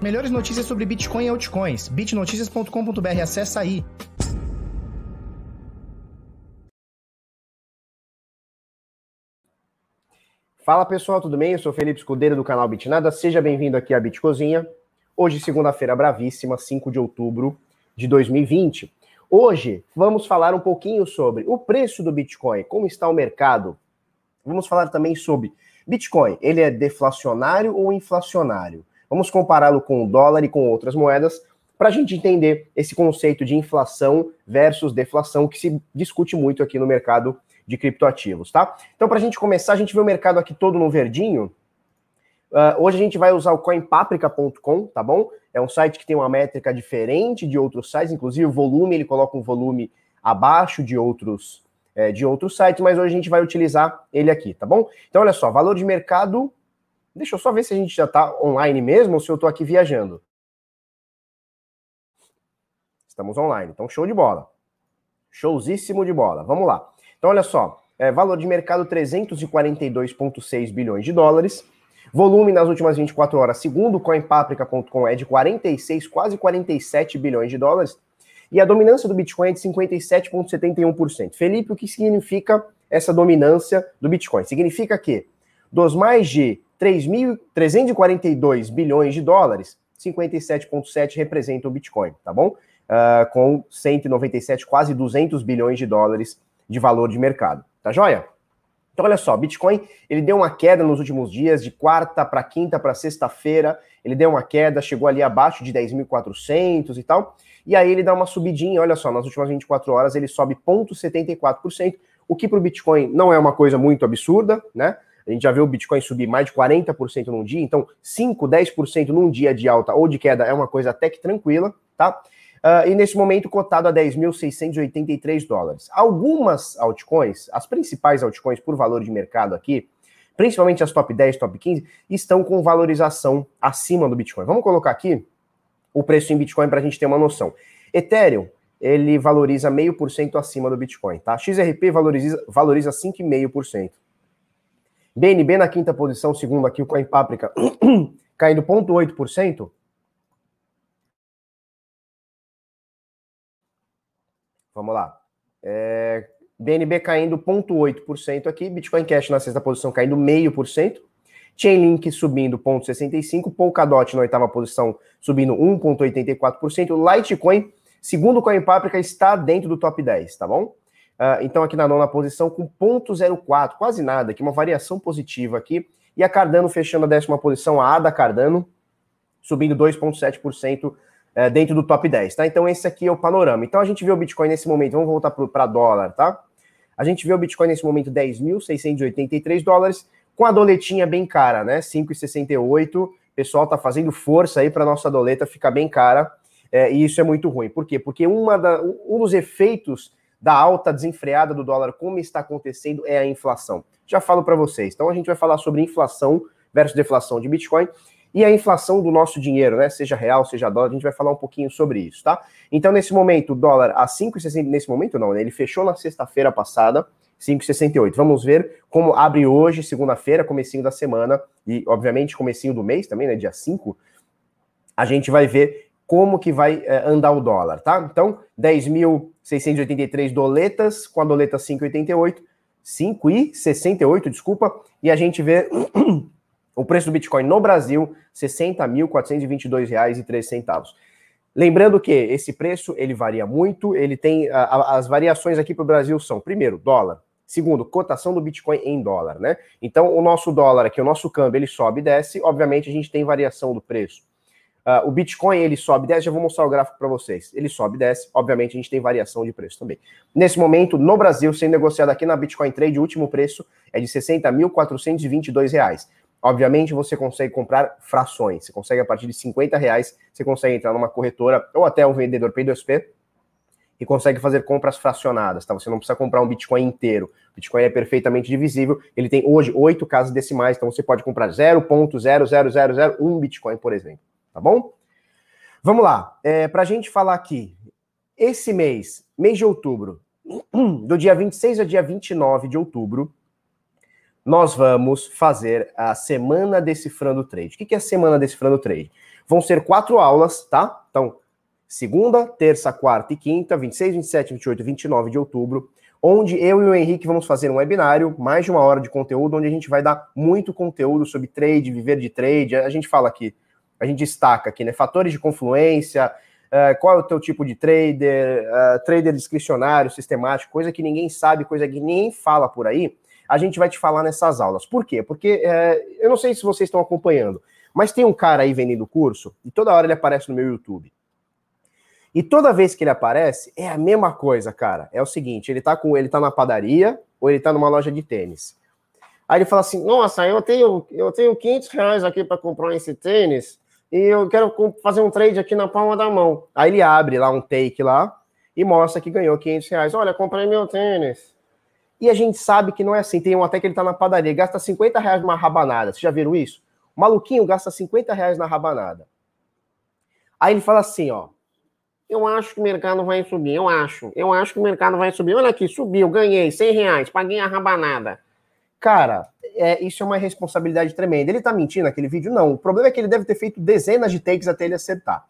Melhores notícias sobre Bitcoin e altcoins. bitnoticias.com.br. Acessa aí. Fala pessoal, tudo bem? Eu sou Felipe Escudeiro do canal Bitnada. Seja bem-vindo aqui à Bitcozinha. Hoje, segunda-feira bravíssima, 5 de outubro de 2020. Hoje vamos falar um pouquinho sobre o preço do Bitcoin, como está o mercado. Vamos falar também sobre Bitcoin. Ele é deflacionário ou inflacionário? Vamos compará-lo com o dólar e com outras moedas para a gente entender esse conceito de inflação versus deflação que se discute muito aqui no mercado de criptoativos, tá? Então, para a gente começar, a gente vê o mercado aqui todo no verdinho. Uh, hoje a gente vai usar o coinpaprica.com, tá bom? É um site que tem uma métrica diferente de outros sites, inclusive o volume, ele coloca um volume abaixo de outros é, de outros sites, mas hoje a gente vai utilizar ele aqui, tá bom? Então, olha só, valor de mercado Deixa eu só ver se a gente já está online mesmo ou se eu estou aqui viajando. Estamos online, então show de bola. Showzíssimo de bola. Vamos lá. Então, olha só. É, valor de mercado 342,6 bilhões de dólares. Volume nas últimas 24 horas, segundo coinpaprica.com, é de 46, quase 47 bilhões de dólares. E a dominância do Bitcoin é de 57,71%. Felipe, o que significa essa dominância do Bitcoin? Significa que dos mais de 3.342 bilhões de dólares, 57,7 representa o Bitcoin, tá bom? Uh, com 197, quase 200 bilhões de dólares de valor de mercado, tá joia? Então, olha só, Bitcoin, ele deu uma queda nos últimos dias, de quarta para quinta para sexta-feira, ele deu uma queda, chegou ali abaixo de 10.400 e tal, e aí ele dá uma subidinha, olha só, nas últimas 24 horas ele sobe 0,74%, o que para o Bitcoin não é uma coisa muito absurda, né? A gente já viu o Bitcoin subir mais de 40% num dia, então 5, 10% num dia de alta ou de queda é uma coisa até que tranquila, tá? Uh, e nesse momento cotado a 10.683 dólares. Algumas altcoins, as principais altcoins por valor de mercado aqui, principalmente as top 10, top 15, estão com valorização acima do Bitcoin. Vamos colocar aqui o preço em Bitcoin para a gente ter uma noção. Ethereum, ele valoriza meio por cento acima do Bitcoin, tá? XRP valoriza, valoriza 5,5%. BNB na quinta posição, segundo aqui o Coin Páprica, caindo 0,8%. Vamos lá. É, BNB caindo 0,8% aqui, Bitcoin Cash na sexta posição caindo 0,5%, Chainlink subindo 0,65%, Polkadot na oitava posição subindo 1,84%, Litecoin, segundo o Coin Páprica, está dentro do top 10, tá bom? Uh, então, aqui na nona posição, com 0,04, quase nada, aqui uma variação positiva aqui. E a Cardano fechando a décima posição, a ADA Cardano, subindo 2,7% uh, dentro do top 10, tá? Então, esse aqui é o panorama. Então, a gente vê o Bitcoin nesse momento, vamos voltar para dólar, tá? A gente vê o Bitcoin nesse momento 10.683 dólares, com a doletinha bem cara, né? 5,68. O pessoal tá fazendo força aí para nossa doleta ficar bem cara. É, e isso é muito ruim. Por quê? Porque uma da, um dos efeitos da alta desenfreada do dólar, como está acontecendo, é a inflação. Já falo para vocês. Então a gente vai falar sobre inflação versus deflação de Bitcoin e a inflação do nosso dinheiro, né? Seja real, seja dólar, a gente vai falar um pouquinho sobre isso, tá? Então, nesse momento, o dólar a 5,60, nesse momento não, né? Ele fechou na sexta-feira passada, 5,68. Vamos ver como abre hoje, segunda-feira, comecinho da semana, e obviamente comecinho do mês também, né? Dia 5. A gente vai ver como que vai é, andar o dólar, tá? Então, 10.683 doletas com a doleta 5,88, 5,68, desculpa, e a gente vê o preço do Bitcoin no Brasil, R$ 60.422,03. Lembrando que esse preço, ele varia muito, ele tem, a, a, as variações aqui para o Brasil são, primeiro, dólar, Segundo, cotação do Bitcoin em dólar, né? Então, o nosso dólar aqui, o nosso câmbio, ele sobe e desce. Obviamente, a gente tem variação do preço. Uh, o Bitcoin ele sobe e desce, já vou mostrar o gráfico para vocês. Ele sobe e desce, obviamente a gente tem variação de preço também. Nesse momento, no Brasil, sendo negociado aqui na Bitcoin Trade, o último preço é de R$ 60.422. Obviamente você consegue comprar frações, você consegue a partir de 50 reais, você consegue entrar numa corretora ou até um vendedor P2P e consegue fazer compras fracionadas, tá? Você não precisa comprar um Bitcoin inteiro. O Bitcoin é perfeitamente divisível, ele tem hoje oito casas decimais, então você pode comprar 0.00001 Bitcoin, por exemplo tá bom? Vamos lá, é, para a gente falar aqui, esse mês, mês de outubro, do dia 26 ao dia 29 de outubro, nós vamos fazer a Semana Decifrando Trade. O que é a Semana Decifrando Trade? Vão ser quatro aulas, tá? Então, segunda, terça, quarta e quinta, 26, 27, 28 e 29 de outubro, onde eu e o Henrique vamos fazer um webinário, mais de uma hora de conteúdo, onde a gente vai dar muito conteúdo sobre trade, viver de trade. A gente fala aqui, a gente destaca aqui, né? Fatores de confluência, uh, qual é o teu tipo de trader, uh, trader discricionário, sistemático, coisa que ninguém sabe, coisa que ninguém fala por aí. A gente vai te falar nessas aulas. Por quê? Porque uh, eu não sei se vocês estão acompanhando, mas tem um cara aí vendendo curso e toda hora ele aparece no meu YouTube. E toda vez que ele aparece, é a mesma coisa, cara. É o seguinte, ele tá com ele tá na padaria ou ele tá numa loja de tênis. Aí ele fala assim: "Nossa, eu tenho eu tenho 500 reais aqui para comprar esse tênis e eu quero fazer um trade aqui na palma da mão". Aí ele abre lá um take lá e mostra que ganhou 500 reais. Olha, comprei meu tênis. E a gente sabe que não é assim. Tem um até que ele tá na padaria, gasta 50 reais numa rabanada. Vocês já viram isso? O maluquinho gasta 50 reais na rabanada. Aí ele fala assim, ó. Eu acho que o mercado vai subir, eu acho. Eu acho que o mercado vai subir. Olha aqui, subiu, ganhei 100 reais, paguei a rabanada. Cara, é, isso é uma responsabilidade tremenda. Ele tá mentindo naquele vídeo? Não. O problema é que ele deve ter feito dezenas de takes até ele acertar.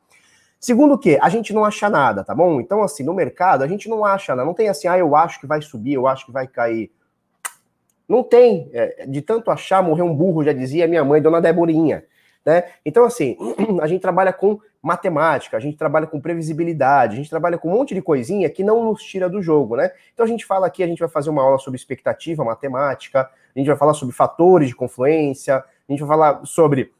Segundo o quê? A gente não acha nada, tá bom? Então, assim, no mercado, a gente não acha nada. Não tem assim, ah, eu acho que vai subir, eu acho que vai cair. Não tem. É, de tanto achar, morreu um burro, já dizia minha mãe, dona Deborinha. Né? Então, assim, a gente trabalha com matemática, a gente trabalha com previsibilidade, a gente trabalha com um monte de coisinha que não nos tira do jogo, né? Então a gente fala aqui, a gente vai fazer uma aula sobre expectativa matemática, a gente vai falar sobre fatores de confluência, a gente vai falar sobre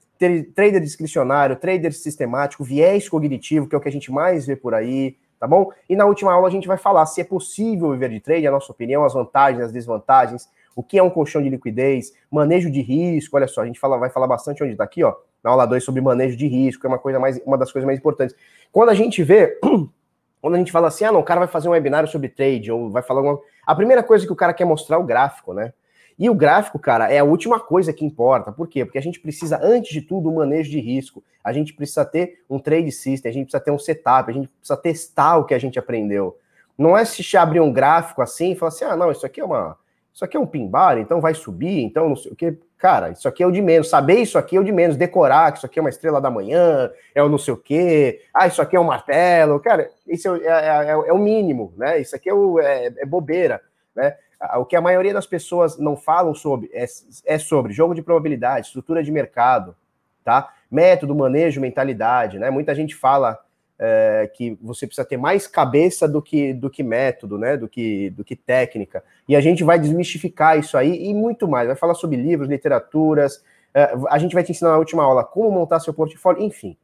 trader discricionário, trader sistemático, viés cognitivo, que é o que a gente mais vê por aí, tá bom? E na última aula a gente vai falar se é possível viver de trade, a nossa opinião, as vantagens, as desvantagens, o que é um colchão de liquidez, manejo de risco, olha só, a gente fala, vai falar bastante onde está aqui, ó, na aula 2 sobre manejo de risco, é uma coisa mais, uma das coisas mais importantes. Quando a gente vê, quando a gente fala assim, ah, não, o cara vai fazer um webinário sobre trade, ou vai falar alguma... A primeira coisa que o cara quer mostrar é o gráfico, né? E o gráfico, cara, é a última coisa que importa. Por quê? Porque a gente precisa, antes de tudo, um manejo de risco. A gente precisa ter um trade system, a gente precisa ter um setup, a gente precisa testar o que a gente aprendeu. Não é se abrir um gráfico assim e falar assim, ah, não, isso aqui é uma isso aqui é um pimbar, então vai subir, então não sei o que. Cara, isso aqui é o de menos. Saber isso aqui é o de menos. Decorar que isso aqui é uma estrela da manhã, é o não sei o quê. Ah, isso aqui é um martelo. Cara, isso é, é, é, é o mínimo, né? Isso aqui é, o, é, é, bobeira, né? O que a maioria das pessoas não falam sobre é, é sobre jogo de probabilidade, estrutura de mercado, tá? Método, manejo, mentalidade, né? Muita gente fala é, que você precisa ter mais cabeça do que, do que método, né? Do que, do que técnica. E a gente vai desmistificar isso aí e muito mais. Vai falar sobre livros, literaturas. É, a gente vai te ensinar na última aula como montar seu portfólio, enfim.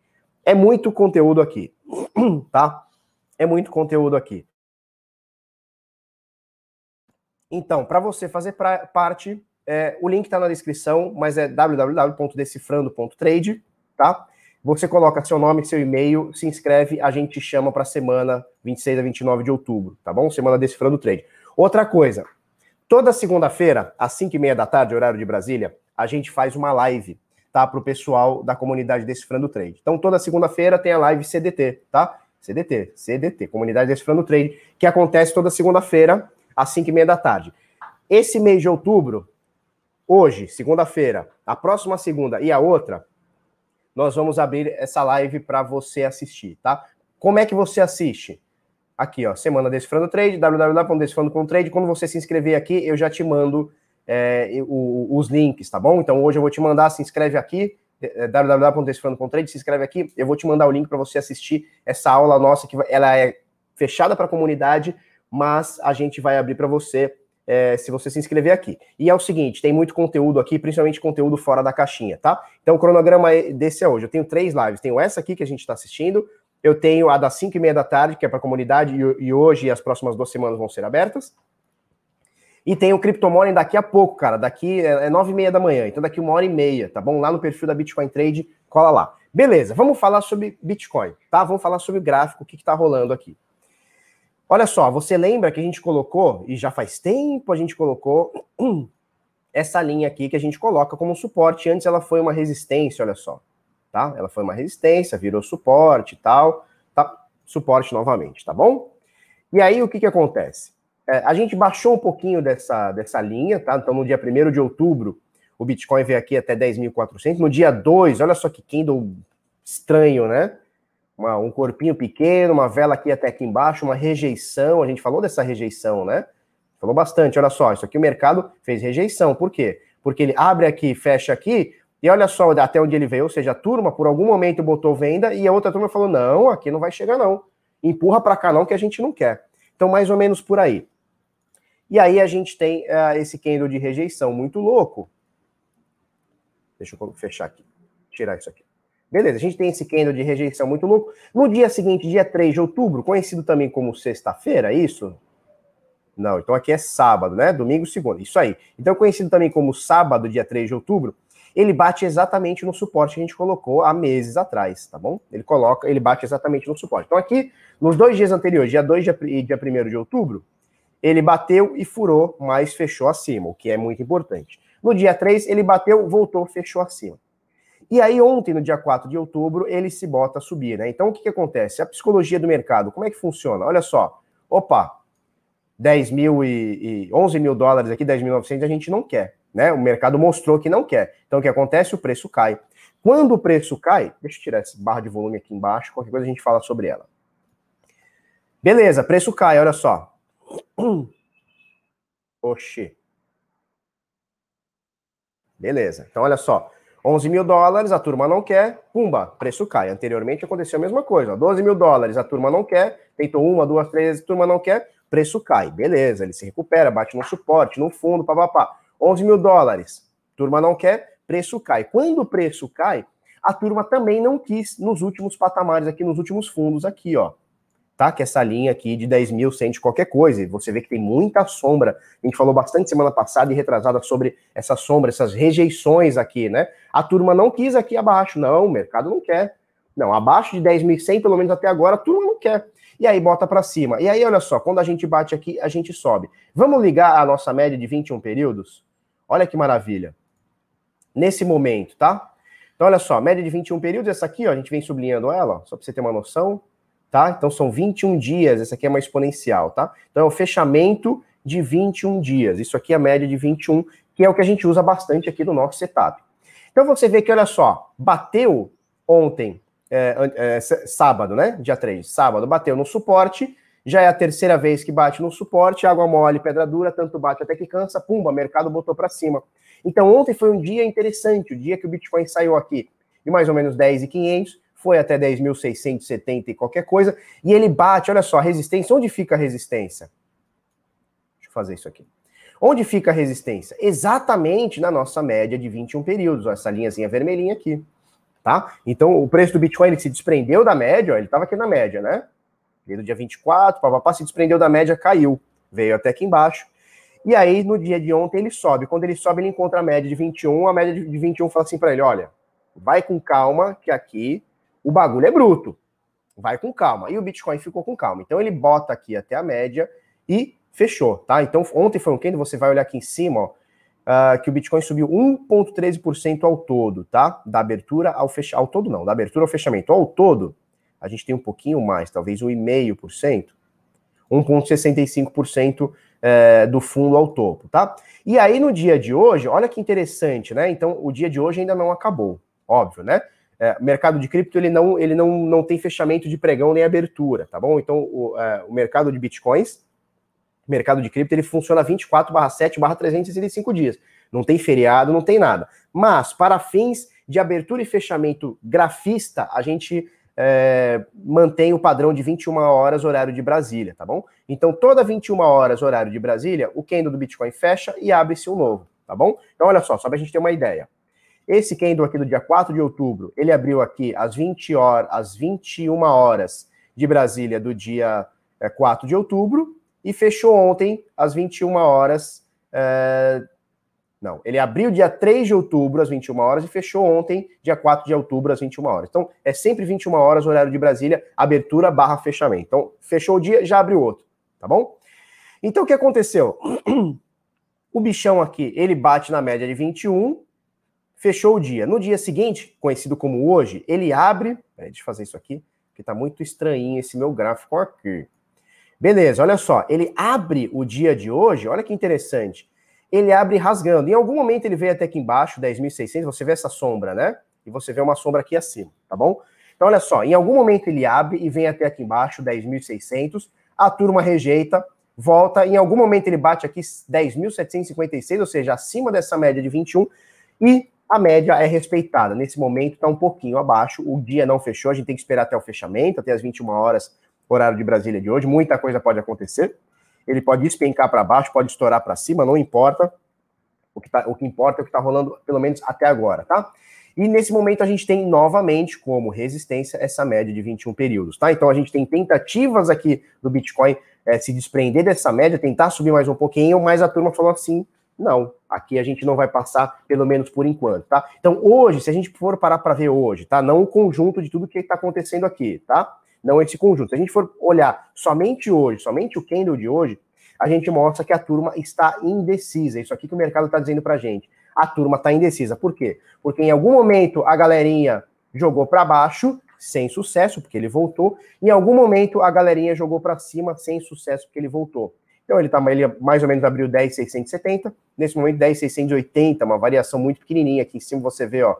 É muito conteúdo aqui, tá? É muito conteúdo aqui. Então, para você fazer pra, parte, é, o link está na descrição, mas é www.decifrando.trade, tá? Você coloca seu nome, seu e-mail, se inscreve, a gente chama para a semana 26 a 29 de outubro, tá bom? Semana Decifrando Trade. Outra coisa, toda segunda-feira, às 5 e meia da tarde, horário de Brasília, a gente faz uma live, tá? Para o pessoal da comunidade Decifrando Trade. Então, toda segunda-feira tem a live CDT, tá? CDT, CDT, Comunidade Decifrando Trade, que acontece toda segunda-feira, às 5 e meia da tarde. Esse mês de outubro, hoje, segunda-feira, a próxima segunda e a outra, nós vamos abrir essa live para você assistir, tá? Como é que você assiste? Aqui, ó, Semana Decifrando Trade, www.decifrando.trade. Quando você se inscrever aqui, eu já te mando é, o, os links, tá bom? Então hoje eu vou te mandar, se inscreve aqui, é, www.decifrando.trade, se inscreve aqui, eu vou te mandar o link para você assistir essa aula nossa, que ela é fechada para a comunidade, mas a gente vai abrir para você é, se você se inscrever aqui. E é o seguinte, tem muito conteúdo aqui, principalmente conteúdo fora da caixinha, tá? Então o cronograma é desse é hoje. Eu tenho três lives. Tenho essa aqui que a gente está assistindo, eu tenho a das 5 e meia da tarde, que é para a comunidade, e, e, hoje e as próximas duas semanas vão ser abertas. E tem o daqui a pouco, cara. Daqui é, é nove e meia da manhã, então daqui uma hora e meia, tá bom? Lá no perfil da Bitcoin Trade, cola lá. Beleza, vamos falar sobre Bitcoin, tá? Vamos falar sobre o gráfico, o que está rolando aqui. Olha só, você lembra que a gente colocou, e já faz tempo a gente colocou, essa linha aqui que a gente coloca como suporte. Antes ela foi uma resistência, olha só. Tá? Ela foi uma resistência, virou suporte e tal. Tá? Suporte novamente, tá bom? E aí o que, que acontece? É, a gente baixou um pouquinho dessa, dessa linha, tá? Então no dia 1 de outubro, o Bitcoin veio aqui até 10.400. No dia 2, olha só que candle estranho, né? Uma, um corpinho pequeno, uma vela aqui até aqui embaixo, uma rejeição. A gente falou dessa rejeição, né? Falou bastante. Olha só, isso aqui o mercado fez rejeição. Por quê? Porque ele abre aqui, fecha aqui, e olha só até onde ele veio. Ou seja, a turma, por algum momento, botou venda e a outra turma falou: não, aqui não vai chegar, não. Empurra para cá, não, que a gente não quer. Então, mais ou menos por aí. E aí a gente tem uh, esse candle de rejeição muito louco. Deixa eu fechar aqui. Tirar isso aqui. Beleza, a gente tem esse candle de rejeição muito louco. No dia seguinte, dia 3 de outubro, conhecido também como sexta-feira, é isso? Não, então aqui é sábado, né? Domingo, segundo. Isso aí. Então, conhecido também como sábado, dia 3 de outubro, ele bate exatamente no suporte que a gente colocou há meses atrás, tá bom? Ele coloca, ele bate exatamente no suporte. Então, aqui, nos dois dias anteriores, dia 2 e dia 1 de outubro, ele bateu e furou, mas fechou acima, o que é muito importante. No dia 3, ele bateu, voltou, fechou acima. E aí, ontem, no dia 4 de outubro, ele se bota a subir, né? Então, o que, que acontece? A psicologia do mercado, como é que funciona? Olha só. Opa, 10 mil e, e 11 mil dólares aqui, 10.900, a gente não quer, né? O mercado mostrou que não quer. Então, o que acontece? O preço cai. Quando o preço cai, deixa eu tirar essa barra de volume aqui embaixo, qualquer coisa a gente fala sobre ela. Beleza, preço cai, olha só. Oxi. Beleza, então olha só. 11 mil dólares, a turma não quer, pumba, preço cai. Anteriormente aconteceu a mesma coisa. 12 mil dólares, a turma não quer, tentou uma, duas, três, a turma não quer, preço cai. Beleza, ele se recupera, bate no suporte, no fundo, papapá. 11 mil dólares, turma não quer, preço cai. Quando o preço cai, a turma também não quis nos últimos patamares aqui, nos últimos fundos aqui, ó. Tá? Que é essa linha aqui de 10 mil sente qualquer coisa. E você vê que tem muita sombra. A gente falou bastante semana passada e retrasada sobre essa sombra, essas rejeições aqui, né? A turma não quis aqui abaixo. Não, o mercado não quer. Não, abaixo de 10.100, pelo menos até agora, a turma não quer e aí bota para cima. E aí, olha só, quando a gente bate aqui, a gente sobe. Vamos ligar a nossa média de 21 períodos? Olha que maravilha. Nesse momento, tá? Então, olha só, média de 21 períodos, essa aqui, ó, a gente vem sublinhando ela, ó, só para você ter uma noção, tá? Então, são 21 dias, essa aqui é uma exponencial, tá? Então, é o fechamento de 21 dias. Isso aqui é a média de 21, que é o que a gente usa bastante aqui no nosso setup. Então, você vê que, olha só, bateu ontem é, é, sábado, né? Dia 3, sábado, bateu no suporte. Já é a terceira vez que bate no suporte, água mole, pedra dura, tanto bate até que cansa, pumba, mercado botou para cima. Então ontem foi um dia interessante, o dia que o Bitcoin saiu aqui de mais ou menos 10,500, foi até 10.670 e qualquer coisa, e ele bate, olha só, a resistência, onde fica a resistência? Deixa eu fazer isso aqui. Onde fica a resistência? Exatamente na nossa média de 21 períodos, ó, essa linhazinha vermelhinha aqui tá? Então, o preço do Bitcoin ele se desprendeu da média, ó, ele estava aqui na média, né? Veio do dia 24, papapá, se desprendeu da média, caiu, veio até aqui embaixo. E aí, no dia de ontem, ele sobe. Quando ele sobe, ele encontra a média de 21, a média de 21 fala assim para ele, olha, vai com calma, que aqui o bagulho é bruto. Vai com calma. E o Bitcoin ficou com calma. Então, ele bota aqui até a média e fechou, tá? Então, ontem foi um candle, você vai olhar aqui em cima, ó, uh, que o Bitcoin subiu 1,13% ao todo, tá? Da abertura ao fechamento. Ao todo, não, da abertura ao fechamento. Ao todo, a gente tem um pouquinho mais, talvez 1,5%, 1,65% é, do fundo ao topo, tá? E aí, no dia de hoje, olha que interessante, né? Então, o dia de hoje ainda não acabou, óbvio, né? É, mercado de cripto ele não, ele não, não tem fechamento de pregão nem abertura, tá bom? Então, o, é, o mercado de bitcoins mercado de cripto ele funciona 24 barra 7 barra 365 dias. Não tem feriado, não tem nada. Mas, para fins de abertura e fechamento grafista, a gente é, mantém o padrão de 21 horas horário de Brasília, tá bom? Então, toda 21 horas horário de Brasília, o candle do Bitcoin fecha e abre-se um novo, tá bom? Então, olha só, só para a gente ter uma ideia. Esse candle aqui do dia 4 de outubro, ele abriu aqui às 20 horas, às 21 horas de Brasília do dia é, 4 de outubro, e fechou ontem às 21 horas. É... Não, ele abriu dia 3 de outubro às 21 horas e fechou ontem, dia 4 de outubro às 21 horas. Então, é sempre 21 horas, horário de Brasília, abertura barra fechamento. Então, fechou o dia, já abriu outro, tá bom? Então, o que aconteceu? O bichão aqui, ele bate na média de 21, fechou o dia. No dia seguinte, conhecido como hoje, ele abre. Deixa eu fazer isso aqui, porque tá muito estranho esse meu gráfico aqui. Beleza, olha só, ele abre o dia de hoje, olha que interessante. Ele abre rasgando. Em algum momento ele veio até aqui embaixo, 10.600, você vê essa sombra, né? E você vê uma sombra aqui acima, tá bom? Então, olha só, em algum momento ele abre e vem até aqui embaixo, 10.600, a turma rejeita, volta, em algum momento ele bate aqui 10.756, ou seja, acima dessa média de 21, e a média é respeitada. Nesse momento está um pouquinho abaixo, o dia não fechou, a gente tem que esperar até o fechamento, até as 21 horas, horário de Brasília de hoje, muita coisa pode acontecer. Ele pode despencar para baixo, pode estourar para cima, não importa. O que, tá, o que importa é o que está rolando, pelo menos até agora, tá? E nesse momento a gente tem novamente como resistência essa média de 21 períodos, tá? Então a gente tem tentativas aqui do Bitcoin é, se desprender dessa média, tentar subir mais um pouquinho, mas a turma falou assim: não, aqui a gente não vai passar, pelo menos por enquanto, tá? Então hoje, se a gente for parar para ver hoje, tá? Não o conjunto de tudo que está acontecendo aqui, tá? Não esse conjunto. Se a gente for olhar somente hoje, somente o candle de hoje, a gente mostra que a turma está indecisa. Isso aqui que o mercado está dizendo para gente a turma está indecisa. Por quê? Porque em algum momento a galerinha jogou para baixo, sem sucesso, porque ele voltou. Em algum momento a galerinha jogou para cima, sem sucesso, porque ele voltou. Então ele, tá, ele mais ou menos abriu 10,670, nesse momento 10,680, uma variação muito pequenininha. Aqui em cima você vê, ó,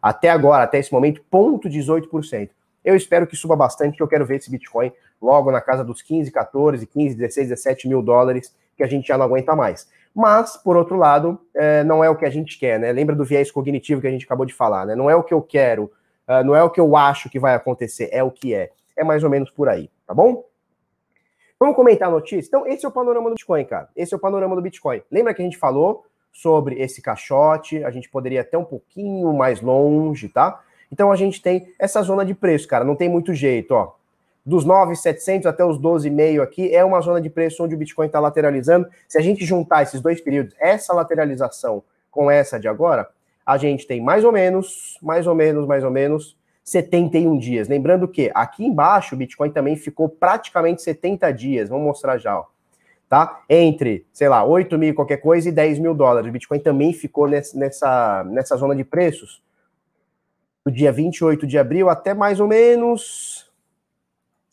até agora, até esse momento, 0,18%. Eu espero que suba bastante, que eu quero ver esse Bitcoin logo na casa dos 15, 14, 15, 16, 17 mil dólares, que a gente já não aguenta mais. Mas, por outro lado, é, não é o que a gente quer, né? Lembra do viés cognitivo que a gente acabou de falar, né? Não é o que eu quero, uh, não é o que eu acho que vai acontecer, é o que é. É mais ou menos por aí, tá bom? Vamos comentar a notícia? Então, esse é o panorama do Bitcoin, cara. Esse é o panorama do Bitcoin. Lembra que a gente falou sobre esse caixote? A gente poderia até um pouquinho mais longe, tá? Então a gente tem essa zona de preço, cara. Não tem muito jeito, ó dos 9,700 até os 12,5 aqui, é uma zona de preço onde o Bitcoin está lateralizando. Se a gente juntar esses dois períodos, essa lateralização com essa de agora, a gente tem mais ou menos, mais ou menos, mais ou menos 71 dias. Lembrando que aqui embaixo o Bitcoin também ficou praticamente 70 dias. Vamos mostrar já, ó. Tá? Entre, sei lá, 8 mil qualquer coisa e 10 mil dólares. O Bitcoin também ficou nessa, nessa zona de preços do dia 28 de abril até mais ou menos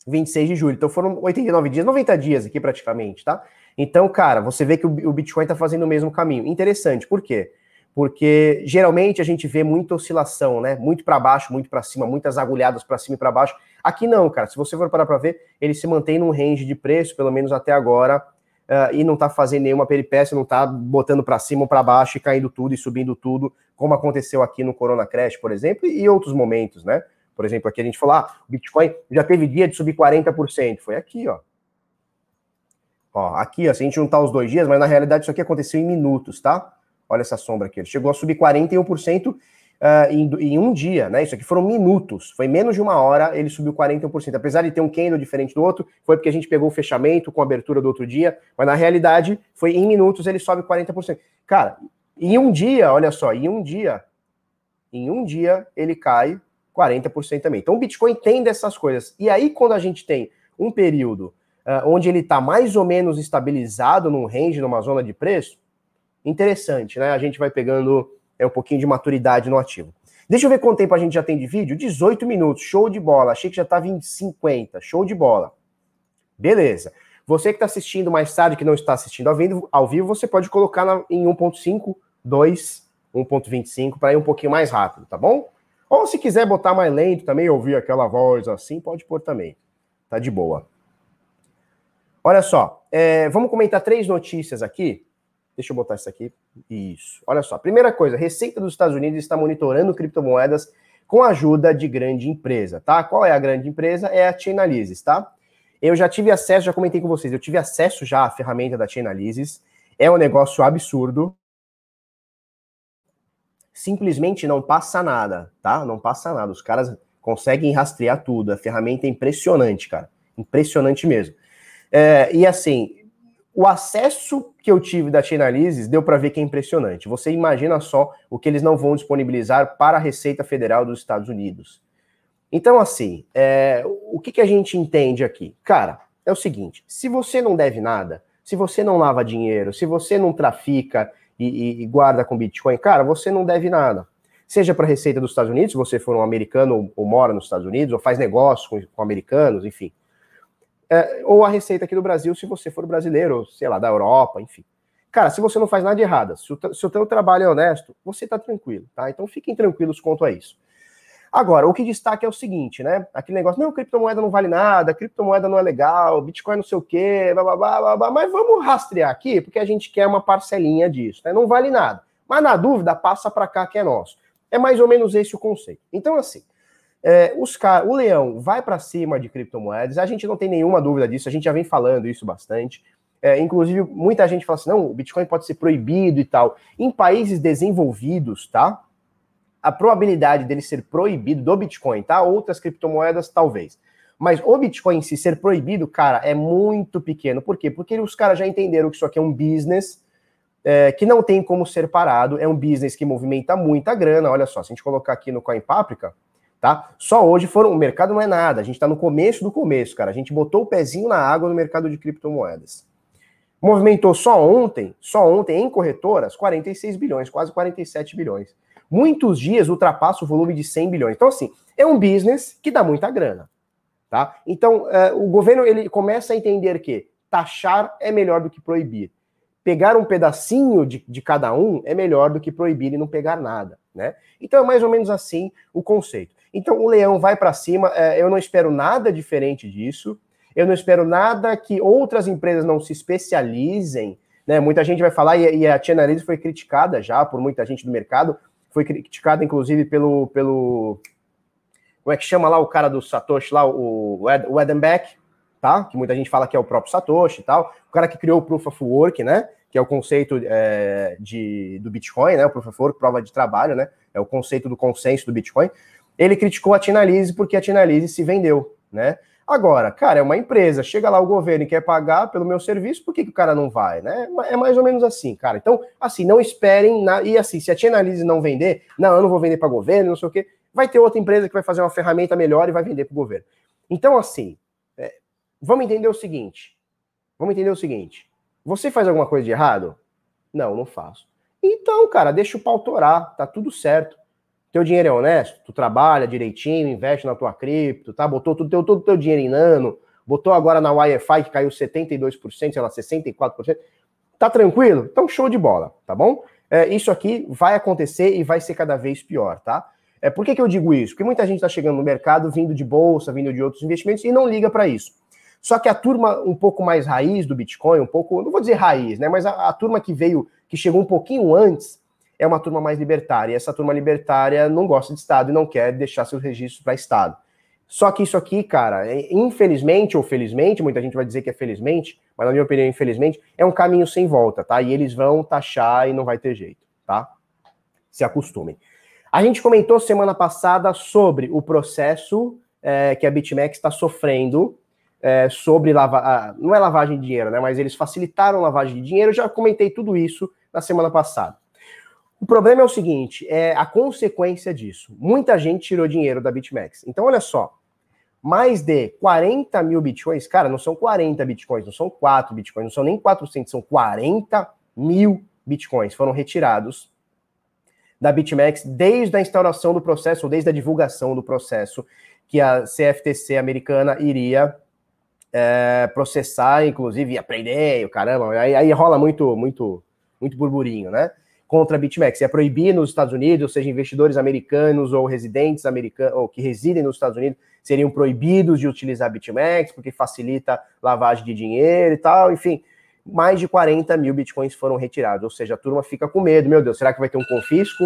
26 de julho. Então foram 89 dias, 90 dias aqui praticamente, tá? Então, cara, você vê que o Bitcoin está fazendo o mesmo caminho. Interessante, por quê? Porque geralmente a gente vê muita oscilação, né? Muito para baixo, muito para cima, muitas agulhadas para cima e para baixo. Aqui não, cara. Se você for parar para ver, ele se mantém num range de preço, pelo menos até agora, uh, e não está fazendo nenhuma peripécia, não está botando para cima ou para baixo e caindo tudo e subindo tudo, como aconteceu aqui no Corona Crash, por exemplo, e outros momentos, né? Por exemplo, aqui a gente falou, ah, o Bitcoin já teve dia de subir 40%. Foi aqui, ó. Ó, aqui, ó, se a gente juntar os dois dias, mas na realidade isso aqui aconteceu em minutos, tá? Olha essa sombra aqui. Ele chegou a subir 41% uh, em, em, um dia, né? Isso aqui foram minutos. Foi menos de uma hora, ele subiu 41%. Apesar de ter um candle diferente do outro, foi porque a gente pegou o fechamento com a abertura do outro dia, mas na realidade foi em minutos ele sobe 40%. Cara, em um dia, olha só, em um dia, em um dia ele cai 40% também. Então o Bitcoin tem dessas coisas. E aí, quando a gente tem um período uh, onde ele está mais ou menos estabilizado num range, numa zona de preço, interessante, né? A gente vai pegando é, um pouquinho de maturidade no ativo. Deixa eu ver quanto tempo a gente já tem de vídeo. 18 minutos, show de bola. Achei que já estava em 50, show de bola. Beleza. Você que está assistindo mais tarde, que não está assistindo ao vivo, ao vivo você pode colocar na, em 1.5, 2, 1.25 para ir um pouquinho mais rápido, tá bom? Ou se quiser botar mais lento também, ouvir aquela voz assim, pode pôr também. Tá de boa. Olha só, é, vamos comentar três notícias aqui. Deixa eu botar isso aqui. Isso. Olha só. Primeira coisa, Receita dos Estados Unidos está monitorando criptomoedas com a ajuda de grande empresa, tá? Qual é a grande empresa? É a Chainalysis, tá? Eu já tive acesso, já comentei com vocês, eu tive acesso já à ferramenta da Chainalysis. É um negócio absurdo simplesmente não passa nada, tá? Não passa nada. Os caras conseguem rastrear tudo. A ferramenta é impressionante, cara. Impressionante mesmo. É, e assim, o acesso que eu tive da Chainalysis deu para ver que é impressionante. Você imagina só o que eles não vão disponibilizar para a Receita Federal dos Estados Unidos. Então, assim, é, o que, que a gente entende aqui? Cara, é o seguinte: se você não deve nada, se você não lava dinheiro, se você não trafica e, e, guarda com Bitcoin, cara, você não deve nada. Seja para a Receita dos Estados Unidos, se você for um americano ou, ou, mora nos Estados Unidos, ou faz negócio com, com americanos, enfim. É, ou a Receita aqui do Brasil, se você for brasileiro, ou, sei lá, da Europa, enfim. Cara, se você não faz nada de errado, se o, se o teu trabalho é honesto, você está tranquilo, tá? Então fiquem tranquilos quanto a isso. Agora, o que destaca é o seguinte, né? Aquele negócio, não, criptomoeda não vale nada, criptomoeda não é legal, Bitcoin não sei o quê, blá, blá, blá, blá, mas vamos rastrear aqui, porque a gente quer uma parcelinha disso, né? Não vale nada. Mas na dúvida, passa para cá que é nosso. É mais ou menos esse o conceito. Então, assim, é, os car o leão vai para cima de criptomoedas, a gente não tem nenhuma dúvida disso, a gente já vem falando isso bastante. É, inclusive, muita gente fala assim: não, o Bitcoin pode ser proibido e tal. Em países desenvolvidos, tá? A probabilidade dele ser proibido do Bitcoin, tá? Outras criptomoedas, talvez. Mas o Bitcoin si ser proibido, cara, é muito pequeno. Por quê? Porque os caras já entenderam que isso aqui é um business é, que não tem como ser parado. É um business que movimenta muita grana. Olha só, se a gente colocar aqui no Coin Paprika, tá? Só hoje foram. O mercado não é nada. A gente está no começo do começo, cara. A gente botou o pezinho na água no mercado de criptomoedas. Movimentou só ontem, só ontem em corretoras, 46 bilhões, quase 47 bilhões. Muitos dias ultrapassa o volume de 100 bilhões. Então, assim, é um business que dá muita grana. Tá? Então, é, o governo ele começa a entender que taxar é melhor do que proibir pegar um pedacinho de, de cada um é melhor do que proibir e não pegar nada, né? Então é mais ou menos assim o conceito. Então o leão vai para cima, é, eu não espero nada diferente disso, eu não espero nada que outras empresas não se especializem, né? Muita gente vai falar, e, a Chainalysis foi criticada já por muita gente do mercado, foi criticada inclusive pelo, pelo como é que chama lá o cara do Satoshi lá, o, o Edenbeck, tá? Que muita gente fala que é o próprio Satoshi e tal. O cara que criou o Proof of Work, né? Que é o conceito é, de, do Bitcoin, né? O Proof of Work, prova de trabalho, né? É o conceito do consenso do Bitcoin. Ele criticou a Chainalysis porque a Chainalysis se vendeu, né? Agora, cara, é uma empresa, chega lá o governo e quer pagar pelo meu serviço, por que, que o cara não vai, né? É mais ou menos assim, cara. Então, assim, não esperem, na... e assim, se a Chainalysis não vender, não, eu não vou vender para governo, não sei o quê, vai ter outra empresa que vai fazer uma ferramenta melhor e vai vender para o governo. Então, assim, vamos entender o seguinte. Vamos entender o seguinte. Você faz alguma coisa de errado? Não, não faço. Então, cara, deixa o pau torar, tá tudo certo. Teu dinheiro é honesto, tu trabalha direitinho, investe na tua cripto, tá? Botou tudo, teu, todo o teu dinheiro em nano, botou agora na Wi-Fi que caiu 72%, sei lá, 64%. Tá tranquilo? Então, show de bola, tá bom? É, isso aqui vai acontecer e vai ser cada vez pior, tá? É, por que, que eu digo isso? Porque muita gente está chegando no mercado vindo de bolsa, vindo de outros investimentos e não liga para isso. Só que a turma um pouco mais raiz do Bitcoin, um pouco, não vou dizer raiz, né? Mas a, a turma que veio, que chegou um pouquinho antes, é uma turma mais libertária. E essa turma libertária não gosta de Estado e não quer deixar seus registros para Estado. Só que isso aqui, cara, é, infelizmente ou felizmente, muita gente vai dizer que é felizmente, mas na minha opinião, infelizmente, é um caminho sem volta, tá? E eles vão taxar e não vai ter jeito, tá? Se acostumem. A gente comentou semana passada sobre o processo é, que a BitMEX está sofrendo é, sobre não é lavagem de dinheiro, né? Mas eles facilitaram lavagem de dinheiro. Eu já comentei tudo isso na semana passada. O problema é o seguinte: é a consequência disso. Muita gente tirou dinheiro da BitMEX. Então, olha só. Mais de 40 mil bitcoins, cara, não são 40 bitcoins, não são 4 bitcoins, não são nem 400, são 40 mil bitcoins foram retirados da BitMEX desde a instauração do processo, ou desde a divulgação do processo que a CFTC americana iria é, processar, inclusive, e aprender, o caramba, aí, aí, rola muito, muito, muito burburinho, né? Contra a BitMEX. É proibir nos Estados Unidos, ou seja, investidores americanos ou residentes americanos, ou que residem nos Estados Unidos, seriam proibidos de utilizar BitMEX, porque facilita lavagem de dinheiro e tal, enfim. Mais de 40 mil bitcoins foram retirados, ou seja, a turma fica com medo. Meu Deus, será que vai ter um confisco?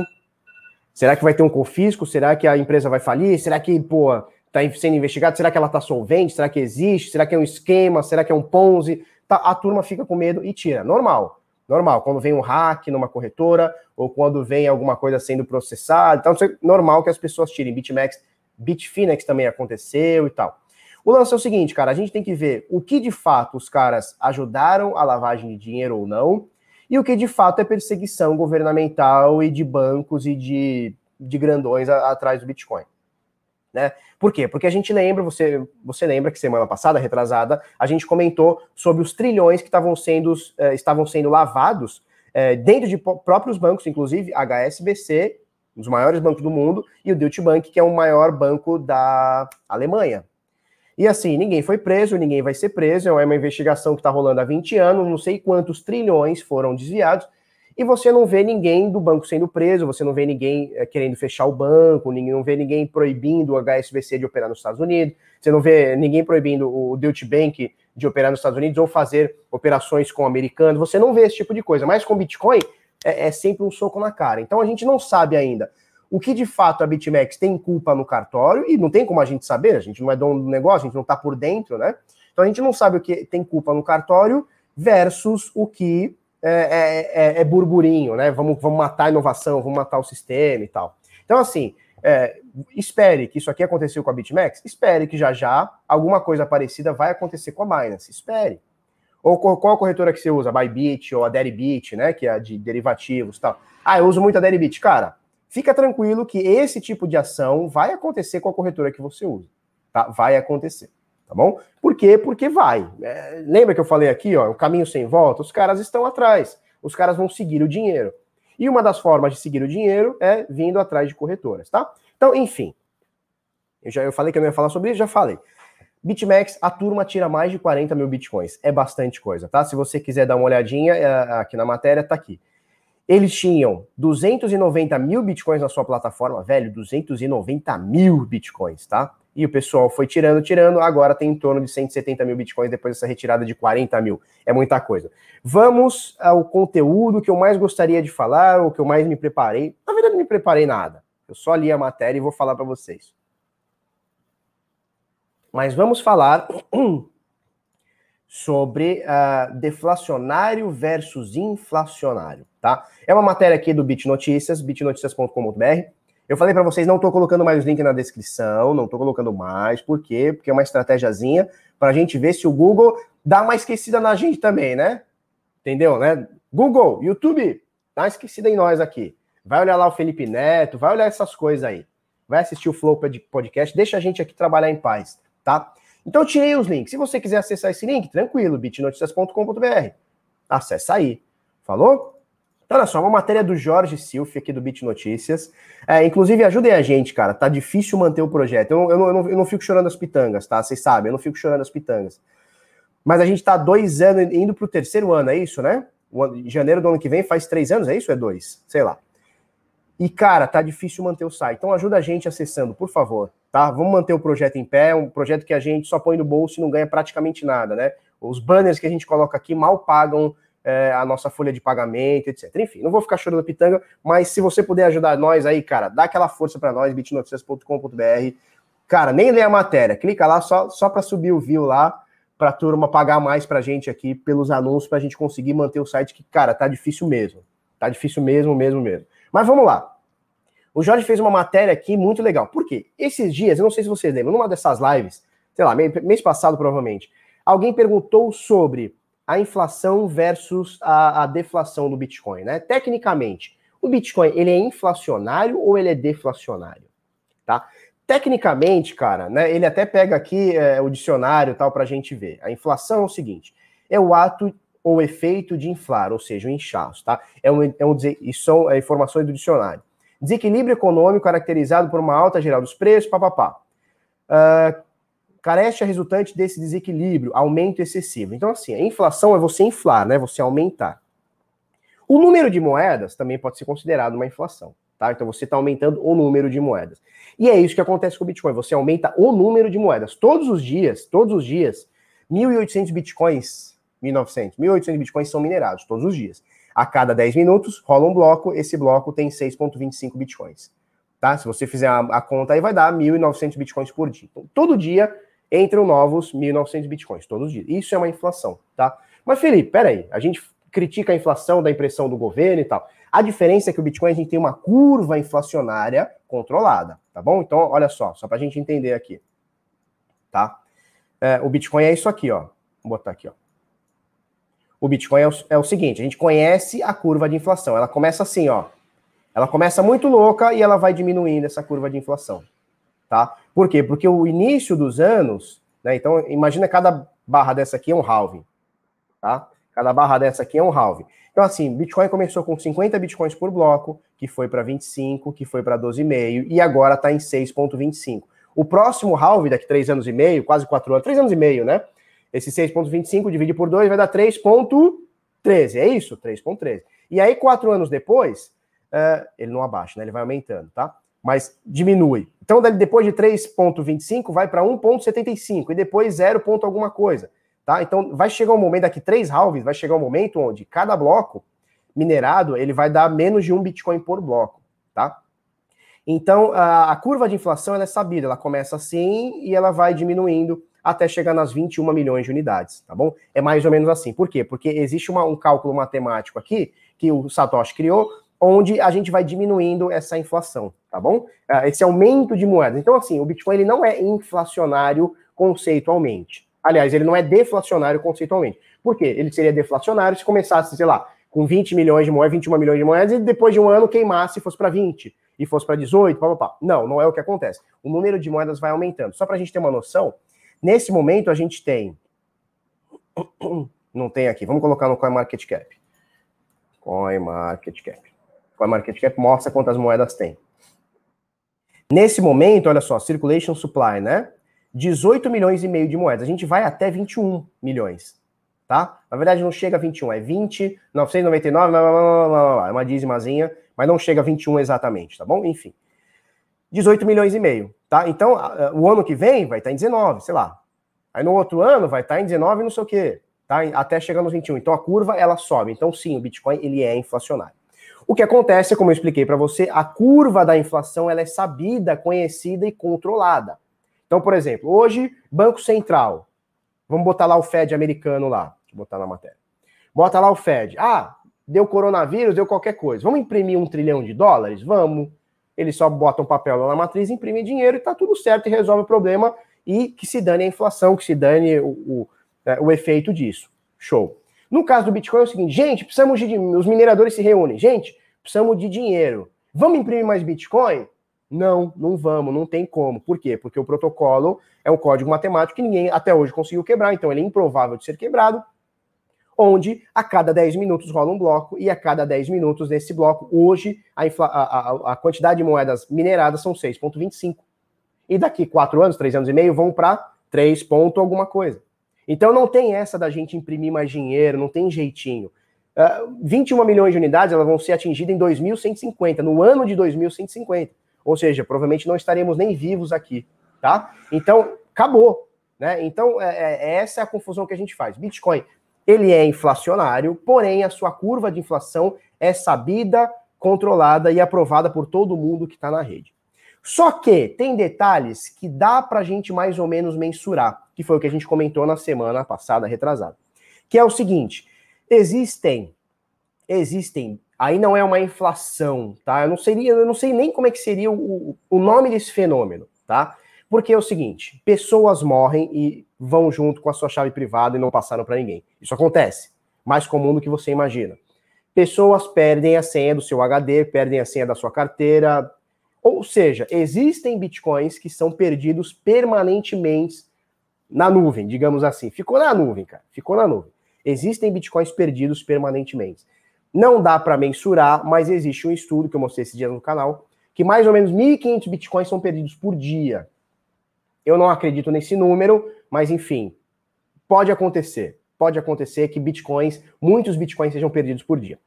Será que vai ter um confisco? Será que a empresa vai falir? Será que, pô, está sendo investigado? Será que ela está solvente? Será que existe? Será que é um esquema? Será que é um Ponzi? Tá, a turma fica com medo e tira. Normal. Normal. Quando vem um hack numa corretora ou quando vem alguma coisa sendo processada. Então, é normal que as pessoas tirem. BitMEX, Bitfinex também aconteceu e tal. O lance é o seguinte, cara, a gente tem que ver o que de fato os caras ajudaram a lavagem de dinheiro ou não, e o que de fato é perseguição governamental e de bancos e de, de grandões a, atrás do Bitcoin. Né? Por quê? Porque a gente lembra, você, você lembra que semana passada, retrasada, a gente comentou sobre os trilhões que estavam sendo, eh, estavam sendo lavados eh, dentro de próprios bancos, inclusive HSBC, um dos maiores bancos do mundo, e o Deutsche Bank, que é o maior banco da Alemanha. E assim, ninguém foi preso, ninguém vai ser preso, é uma investigação que está rolando há 20 anos, não sei quantos trilhões foram desviados, e você não vê ninguém do banco sendo preso, você não vê ninguém é, querendo fechar o banco, ninguém, não vê ninguém proibindo o HSBC de operar nos Estados Unidos, você não vê ninguém proibindo o Deutsche Bank de operar nos Estados Unidos ou fazer operações com americanos, você não vê esse tipo de coisa, mas com Bitcoin é, é sempre um soco na cara. Então a gente não sabe ainda o que de fato a BitMEX tem culpa no cartório, e não tem como a gente saber, a gente não é dono do negócio, a gente não está por dentro, né? Então a gente não sabe o que tem culpa no cartório versus o que é, é, é, é burburinho, né? Vamos, vamos matar a inovação, vamos matar o sistema e tal. Então, assim, é, espere que isso aqui aconteceu com a BitMEX, espere que já já alguma coisa parecida vai acontecer com a Binance, espere. Ou qual a corretora que você usa? Bybit ou a Deribit, né? Que é a de derivativos e tal. Ah, eu uso muito a Deribit. Cara, fica tranquilo que esse tipo de ação vai acontecer com a corretora que você usa. Tá? Vai acontecer. Tá bom? Por quê? Porque vai. É, lembra que eu falei aqui, ó, o caminho sem volta? Os caras estão atrás. Os caras vão seguir o dinheiro. E uma das formas de seguir o dinheiro é vindo atrás de corretoras, tá? Então, enfim. Eu já eu falei que eu não ia falar sobre isso, já falei. BitMEX, a turma tira mais de 40 mil bitcoins. É bastante coisa, tá? Se você quiser dar uma olhadinha é, aqui na matéria, tá aqui. Eles tinham 290 mil bitcoins na sua plataforma, velho, 290 mil bitcoins, tá? E o pessoal foi tirando, tirando, agora tem em torno de 170 mil bitcoins depois dessa retirada de 40 mil. É muita coisa. Vamos ao conteúdo que eu mais gostaria de falar, ou que eu mais me preparei. Na verdade, não me preparei nada. Eu só li a matéria e vou falar para vocês. Mas vamos falar sobre uh, deflacionário versus inflacionário, tá? É uma matéria aqui do Bit Notícias, bitnoticias.com.br. Eu falei para vocês, não estou colocando mais os links na descrição, não estou colocando mais, por quê? Porque é uma estratégiazinha para a gente ver se o Google dá uma esquecida na gente também, né? Entendeu, né? Google, YouTube, dá uma esquecida em nós aqui. Vai olhar lá o Felipe Neto, vai olhar essas coisas aí. Vai assistir o Flow Podcast, deixa a gente aqui trabalhar em paz, tá? Então eu tirei os links. Se você quiser acessar esse link, tranquilo, bitnoticias.com.br. Acessa aí. Falou? Então, olha só, uma matéria do Jorge Silf aqui do Bit Notícias. É, inclusive, ajudem a gente, cara. Tá difícil manter o projeto. Eu, eu, não, eu não fico chorando as pitangas, tá? Vocês sabem, eu não fico chorando as pitangas. Mas a gente tá dois anos, indo pro terceiro ano, é isso, né? Em janeiro do ano que vem faz três anos, é isso? É dois? Sei lá. E, cara, tá difícil manter o site. Então ajuda a gente acessando, por favor, tá? Vamos manter o projeto em pé, um projeto que a gente só põe no bolso e não ganha praticamente nada, né? Os banners que a gente coloca aqui mal pagam é, a nossa folha de pagamento, etc. Enfim, não vou ficar chorando pitanga, mas se você puder ajudar nós aí, cara, dá aquela força para nós, bitnoticias.com.br. Cara, nem lê a matéria, clica lá só, só para subir o view lá, para a turma pagar mais para a gente aqui pelos anúncios, para a gente conseguir manter o site que, cara, tá difícil mesmo. Tá difícil mesmo, mesmo, mesmo. Mas vamos lá. O Jorge fez uma matéria aqui muito legal. Por quê? Esses dias, eu não sei se vocês lembram, numa dessas lives, sei lá, mês passado provavelmente, alguém perguntou sobre a inflação versus a, a deflação do Bitcoin, né? Tecnicamente, o Bitcoin, ele é inflacionário ou ele é deflacionário? Tá? Tecnicamente, cara, né, ele até pega aqui é, o dicionário tal para a gente ver. A inflação é o seguinte: é o ato ou efeito de inflar, ou seja, o inchaço, tá? É um, é um, isso são é, informações do dicionário. Desequilíbrio econômico caracterizado por uma alta geral dos preços, papapá. Uh, carece a resultante desse desequilíbrio, aumento excessivo. Então, assim, a inflação é você inflar, né? Você aumentar. O número de moedas também pode ser considerado uma inflação, tá? Então você está aumentando o número de moedas. E é isso que acontece com o Bitcoin. Você aumenta o número de moedas. Todos os dias, todos os dias, 1.800 Bitcoins, 1.900, 1.800 Bitcoins são minerados, todos os dias. A cada 10 minutos rola um bloco, esse bloco tem 6,25 bitcoins. Tá? Se você fizer a, a conta aí, vai dar 1.900 bitcoins por dia. Então, todo dia entram novos 1.900 bitcoins, todos os dias. Isso é uma inflação, tá? Mas, Felipe, peraí, a gente critica a inflação da impressão do governo e tal. A diferença é que o Bitcoin a gente tem uma curva inflacionária controlada, tá bom? Então, olha só, só para a gente entender aqui, tá? É, o Bitcoin é isso aqui, ó. Vou botar aqui, ó. O Bitcoin é o, é o seguinte: a gente conhece a curva de inflação. Ela começa assim, ó. Ela começa muito louca e ela vai diminuindo essa curva de inflação. Tá? Por quê? Porque o início dos anos, né? Então, imagina cada barra dessa aqui é um halving. Tá? Cada barra dessa aqui é um halving. Então, assim, Bitcoin começou com 50 bitcoins por bloco, que foi para 25, que foi para 12,5, e agora está em 6,25. O próximo halving, daqui 3 anos e meio, quase 4 anos, 3 anos e meio, né? Esse 6,25 divide por 2 vai dar 3,13. É isso? 3,13. E aí, quatro anos depois, uh, ele não abaixa, né? Ele vai aumentando, tá? Mas diminui. Então, depois de 3,25, vai para 1,75 e depois 0, alguma coisa. Tá? Então, vai chegar um momento, daqui três halves, vai chegar um momento onde cada bloco minerado ele vai dar menos de um Bitcoin por bloco. Tá? Então, a, a curva de inflação é sabida, ela começa assim e ela vai diminuindo até chegar nas 21 milhões de unidades, tá bom? É mais ou menos assim. Por quê? Porque existe uma, um cálculo matemático aqui que o Satoshi criou, onde a gente vai diminuindo essa inflação, tá bom? Ah, esse aumento de moedas. Então, assim, o Bitcoin ele não é inflacionário conceitualmente. Aliás, ele não é deflacionário conceitualmente. Por quê? Ele seria deflacionário se começasse, sei lá, com 20 milhões de moedas, 21 milhões de moedas, e depois de um ano queimasse e fosse para 20 e fosse para 18, pá, pá, pá. Não, não é o que acontece. O número de moedas vai aumentando. Só para a gente ter uma noção, nesse momento a gente tem. Não tem aqui, vamos colocar no CoinMarketCap. CoinMarketCap. CoinMarketCap mostra quantas moedas tem. Nesse momento, olha só, Circulation Supply, né? 18 milhões e meio de moedas. A gente vai até 21 milhões, tá? Na verdade, não chega a 21, é 20, 999, blá, blá, blá, blá, é uma dízimazinha mas não chega a 21 exatamente, tá bom? Enfim. 18 milhões e meio, tá? Então, o ano que vem vai estar em 19, sei lá. Aí no outro ano vai estar em 19 não sei o quê, tá? Até chegar nos 21. Então a curva ela sobe. Então sim, o Bitcoin ele é inflacionário. O que acontece, como eu expliquei para você, a curva da inflação ela é sabida, conhecida e controlada. Então, por exemplo, hoje, Banco Central. Vamos botar lá o Fed americano lá. Deixa eu botar na matéria. Bota lá o Fed. Ah, deu coronavírus, deu qualquer coisa. Vamos imprimir um trilhão de dólares? Vamos. Eles só botam papel lá na matriz, imprimem dinheiro e tá tudo certo e resolve o problema e que se dane a inflação, que se dane o, o, é, o efeito disso. Show. No caso do Bitcoin é o seguinte, gente, precisamos de. Os mineradores se reúnem. Gente, precisamos de dinheiro. Vamos imprimir mais Bitcoin? Não, não vamos, não tem como. Por quê? Porque o protocolo é um código matemático que ninguém até hoje conseguiu quebrar, então ele é improvável de ser quebrado onde a cada 10 minutos rola um bloco, e a cada 10 minutos desse bloco, hoje, a, a, a quantidade de moedas mineradas são 6,25. E daqui 4 anos, 3 anos e meio, vão para 3 ponto alguma coisa. Então não tem essa da gente imprimir mais dinheiro, não tem jeitinho. Uh, ah, 21 milhões de unidades elas vão ser atingidas em 2150, no ano de 2150. Ou seja, provavelmente não estaremos nem vivos aqui, tá? Então, acabou. Né? Então, é, é, essa é a confusão que a gente faz. Bitcoin ele é inflacionário, porém a sua curva de inflação é sabida, controlada e aprovada por todo mundo que está na rede. Só que tem detalhes que dá para a gente mais ou menos mensurar, que foi o que a gente comentou na semana passada, retrasada. Que é o seguinte: existem, existem, aí não é uma inflação, tá? Eu não seria, eu não sei nem como é que seria o, o nome desse fenômeno, tá? Porque é o seguinte: pessoas morrem e vão junto com a sua chave privada e não passaram para ninguém. Isso acontece. Mais comum do que você imagina. Pessoas perdem a senha do seu HD, perdem a senha da sua carteira. Ou seja, existem bitcoins que são perdidos permanentemente na nuvem, digamos assim. Ficou na nuvem, cara. Ficou na nuvem. Existem bitcoins perdidos permanentemente. Não dá para mensurar, mas existe um estudo que eu mostrei esse dia no canal, que mais ou menos 1.500 bitcoins são perdidos por dia. Eu não acredito nesse número, mas enfim, pode acontecer. Pode acontecer que bitcoins, muitos bitcoins sejam perdidos por dia.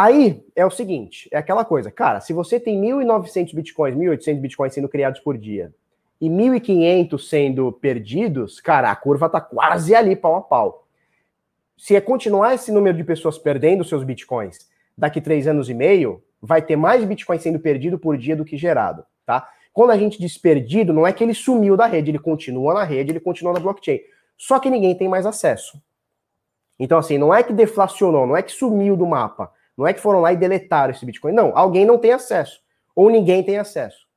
Aí é o seguinte, é aquela coisa, cara, se você tem 1.900 bitcoins, 1.800 bitcoins sendo criados por dia e 1.500 sendo perdidos, cara, a curva tá quase ali pau a pau. Se é continuar esse número de pessoas perdendo seus bitcoins daqui três anos e meio, vai ter mais bitcoins sendo perdido por dia do que gerado, tá? Quando a gente diz perdido, não é que ele sumiu da rede, ele continua na rede, ele continua na blockchain. Só que ninguém tem mais acesso. Então, assim, não é que deflacionou, não é que sumiu do mapa, não é que foram lá e deletaram esse Bitcoin. Não, alguém não tem acesso. Ou ninguém tem acesso.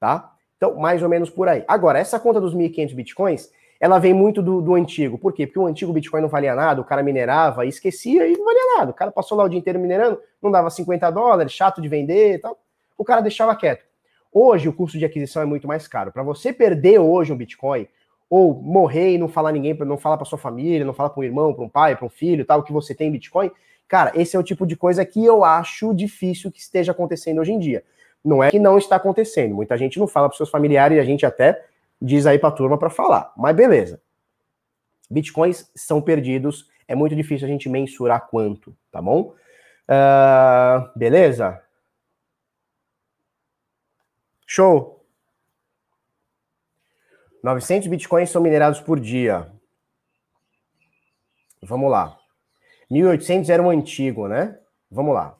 Tá? Então, mais ou menos por aí. Agora, essa conta dos 1.500 Bitcoins, ela vem muito do, do antigo. Por quê? Porque o antigo Bitcoin não valia nada, o cara minerava e esquecia e não valia nada. O cara passou lá o dia inteiro minerando, não dava 50 dólares, chato de vender e tal. O cara deixava quieto. Hoje o custo de aquisição é muito mais caro. Para você perder hoje um Bitcoin, ou morrer e não falar ninguém, não falar para sua família, não falar para um irmão, para um pai, para um filho, tal, que você tem Bitcoin, cara, esse é o tipo de coisa que eu acho difícil que esteja acontecendo hoje em dia. Não é que não está acontecendo. Muita gente não fala para seus familiares e a gente até diz aí para a turma para falar. Mas beleza. Bitcoins são perdidos, é muito difícil a gente mensurar quanto, tá bom? Uh, beleza? Show! 900 bitcoins são minerados por dia. Vamos lá. 1800 era um antigo, né? Vamos lá.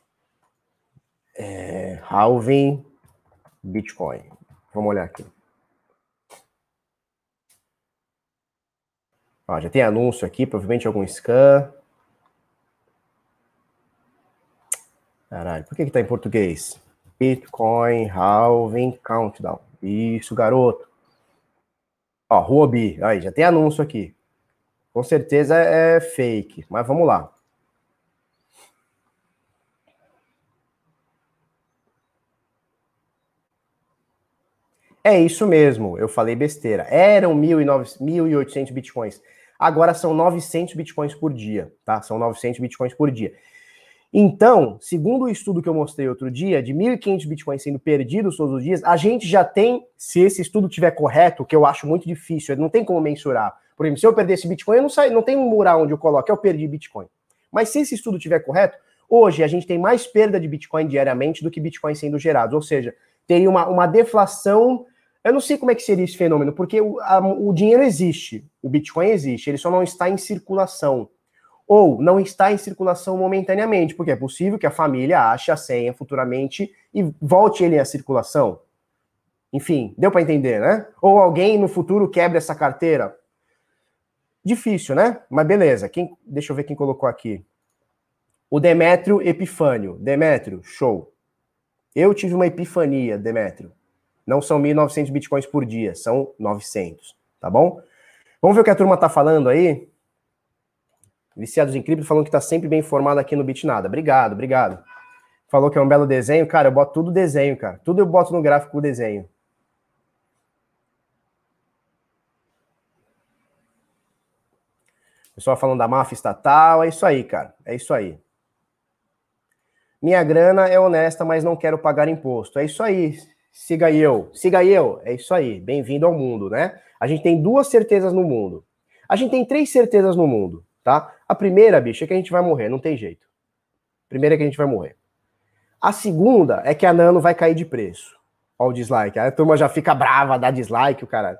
É, halving Bitcoin. Vamos olhar aqui. Ó, já tem anúncio aqui, provavelmente algum scan. Caralho, por que que tá em português? Bitcoin Halving Countdown. Isso, garoto. Ó, Huobi. Aí, já tem anúncio aqui. Com certeza é fake, mas vamos lá. É isso mesmo, eu falei besteira. Eram 1.800 bitcoins. Agora são 900 bitcoins por dia, tá? São 900 bitcoins por dia. Então, segundo o estudo que eu mostrei outro dia, de 1.500 bitcoins sendo perdidos todos os dias, a gente já tem, se esse estudo tiver correto, que eu acho muito difícil, não tem como mensurar. Por exemplo, se eu perder esse bitcoin, eu não, saio, não tem um mural onde eu coloco, eu perdi bitcoin. Mas se esse estudo tiver correto, hoje a gente tem mais perda de bitcoin diariamente do que bitcoin sendo gerados. Ou seja, teria uma, uma deflação eu não sei como é que seria esse fenômeno, porque o, a, o dinheiro existe, o Bitcoin existe, ele só não está em circulação. Ou não está em circulação momentaneamente, porque é possível que a família ache a senha futuramente e volte ele à circulação. Enfim, deu para entender, né? Ou alguém no futuro quebre essa carteira. Difícil, né? Mas beleza. Quem, deixa eu ver quem colocou aqui. O Demétrio Epifânio. Demétrio, show. Eu tive uma epifania, Demétrio. Não são 1.900 bitcoins por dia, são 900, tá bom? Vamos ver o que a turma tá falando aí? Viciados em cripto falando que tá sempre bem informado aqui no Bitnada. Obrigado, obrigado. Falou que é um belo desenho. Cara, eu boto tudo desenho, cara. Tudo eu boto no gráfico o desenho. Pessoal falando da máfia estatal, é isso aí, cara. É isso aí. Minha grana é honesta, mas não quero pagar imposto. É isso aí. Siga eu, siga eu. É isso aí. Bem-vindo ao mundo, né? A gente tem duas certezas no mundo. A gente tem três certezas no mundo, tá? A primeira, bicho, é que a gente vai morrer, não tem jeito. Primeira é que a gente vai morrer. A segunda é que a Nano vai cair de preço. Olha o dislike. A turma já fica brava, dá dislike, o caralho.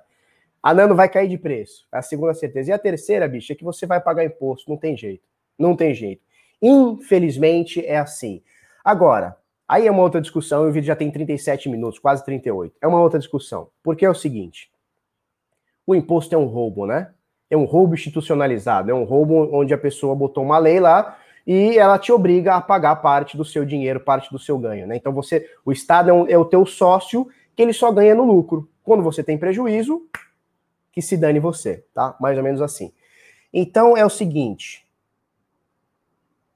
A Nano vai cair de preço. É a segunda certeza. E a terceira, bicho, é que você vai pagar imposto. Não tem jeito. Não tem jeito. Infelizmente é assim. Agora, Aí é uma outra discussão, e o vídeo já tem 37 minutos, quase 38. É uma outra discussão. Porque é o seguinte: o imposto é um roubo, né? É um roubo institucionalizado, é um roubo onde a pessoa botou uma lei lá e ela te obriga a pagar parte do seu dinheiro, parte do seu ganho, né? Então você, o Estado é, um, é o teu sócio que ele só ganha no lucro. Quando você tem prejuízo, que se dane você, tá? Mais ou menos assim. Então é o seguinte,